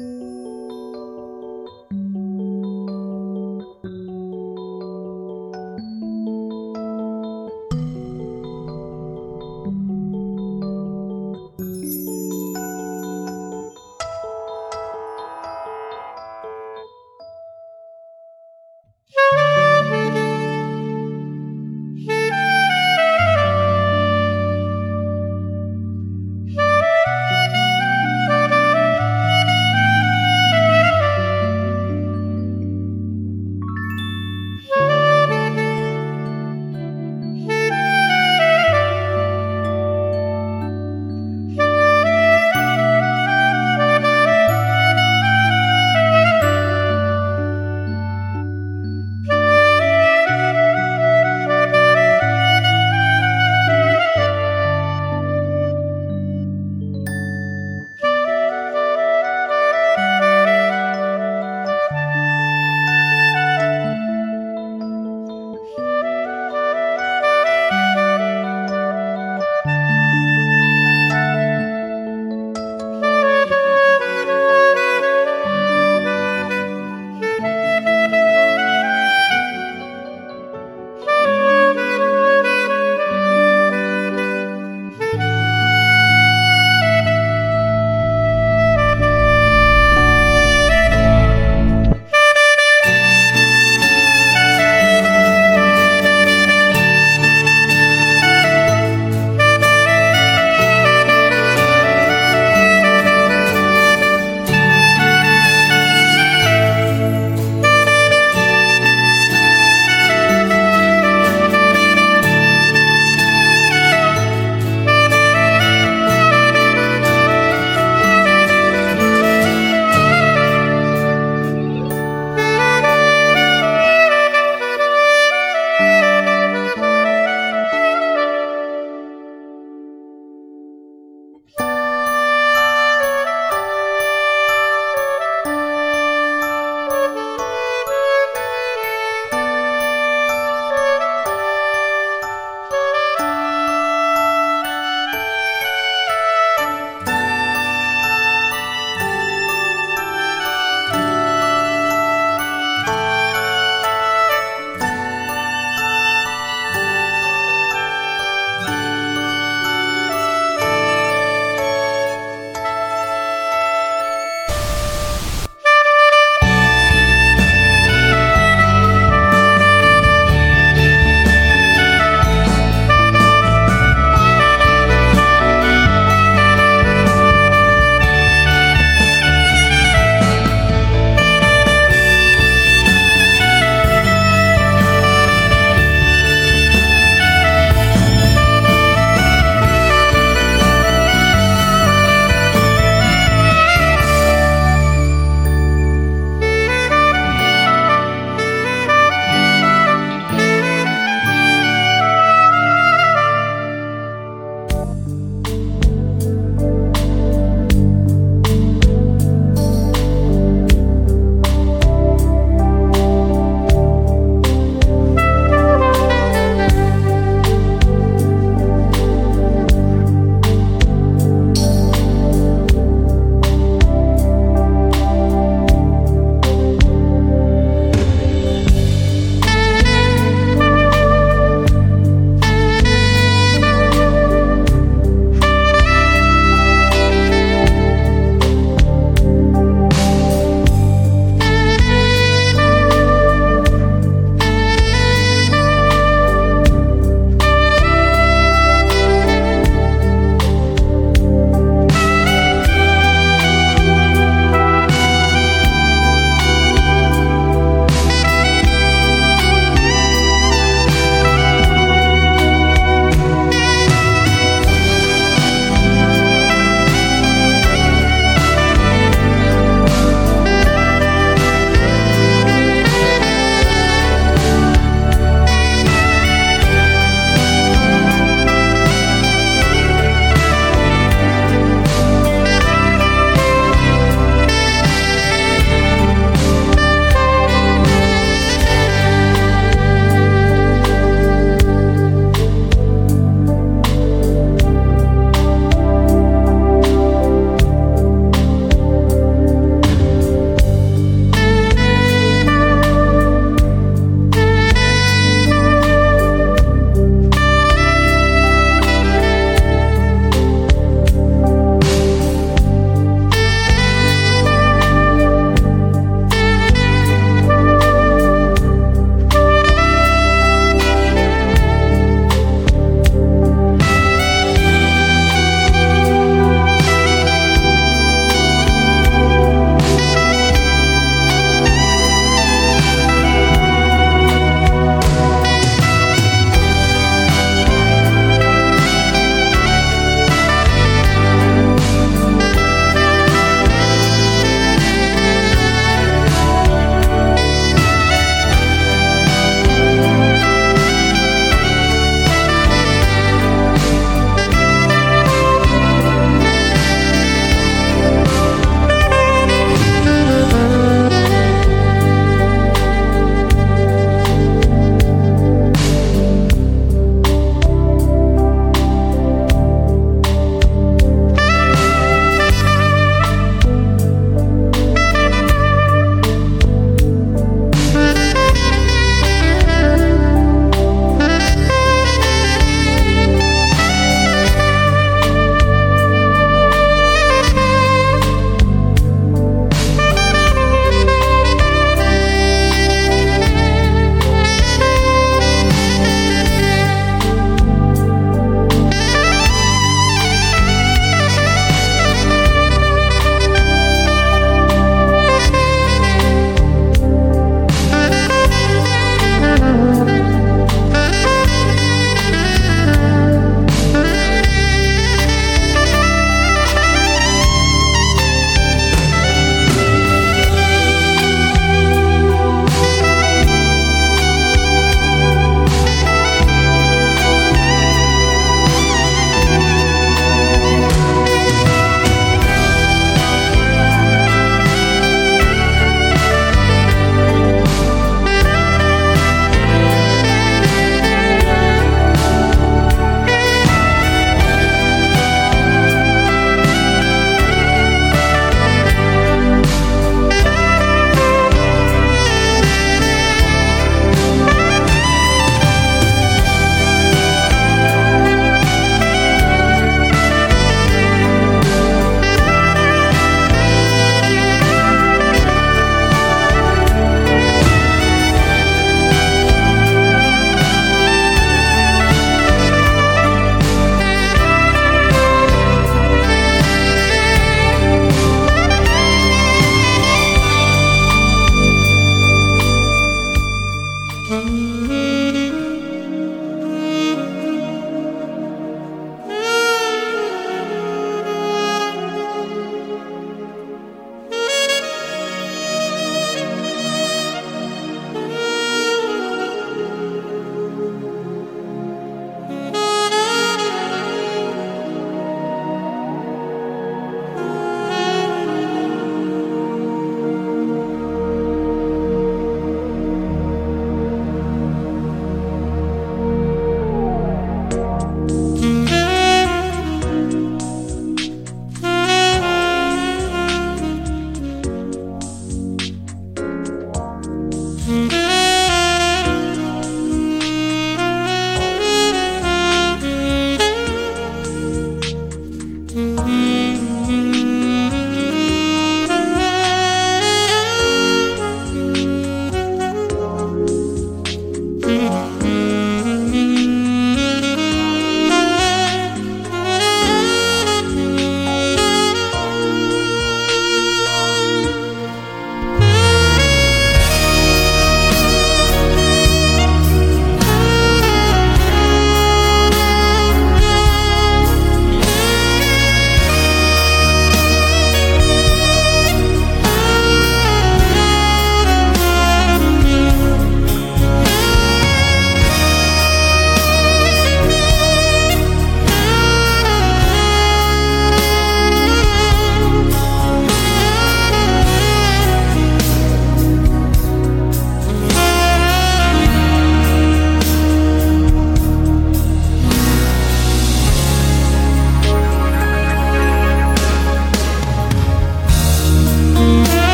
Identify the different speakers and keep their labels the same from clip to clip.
Speaker 1: Thank you.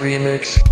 Speaker 1: remix.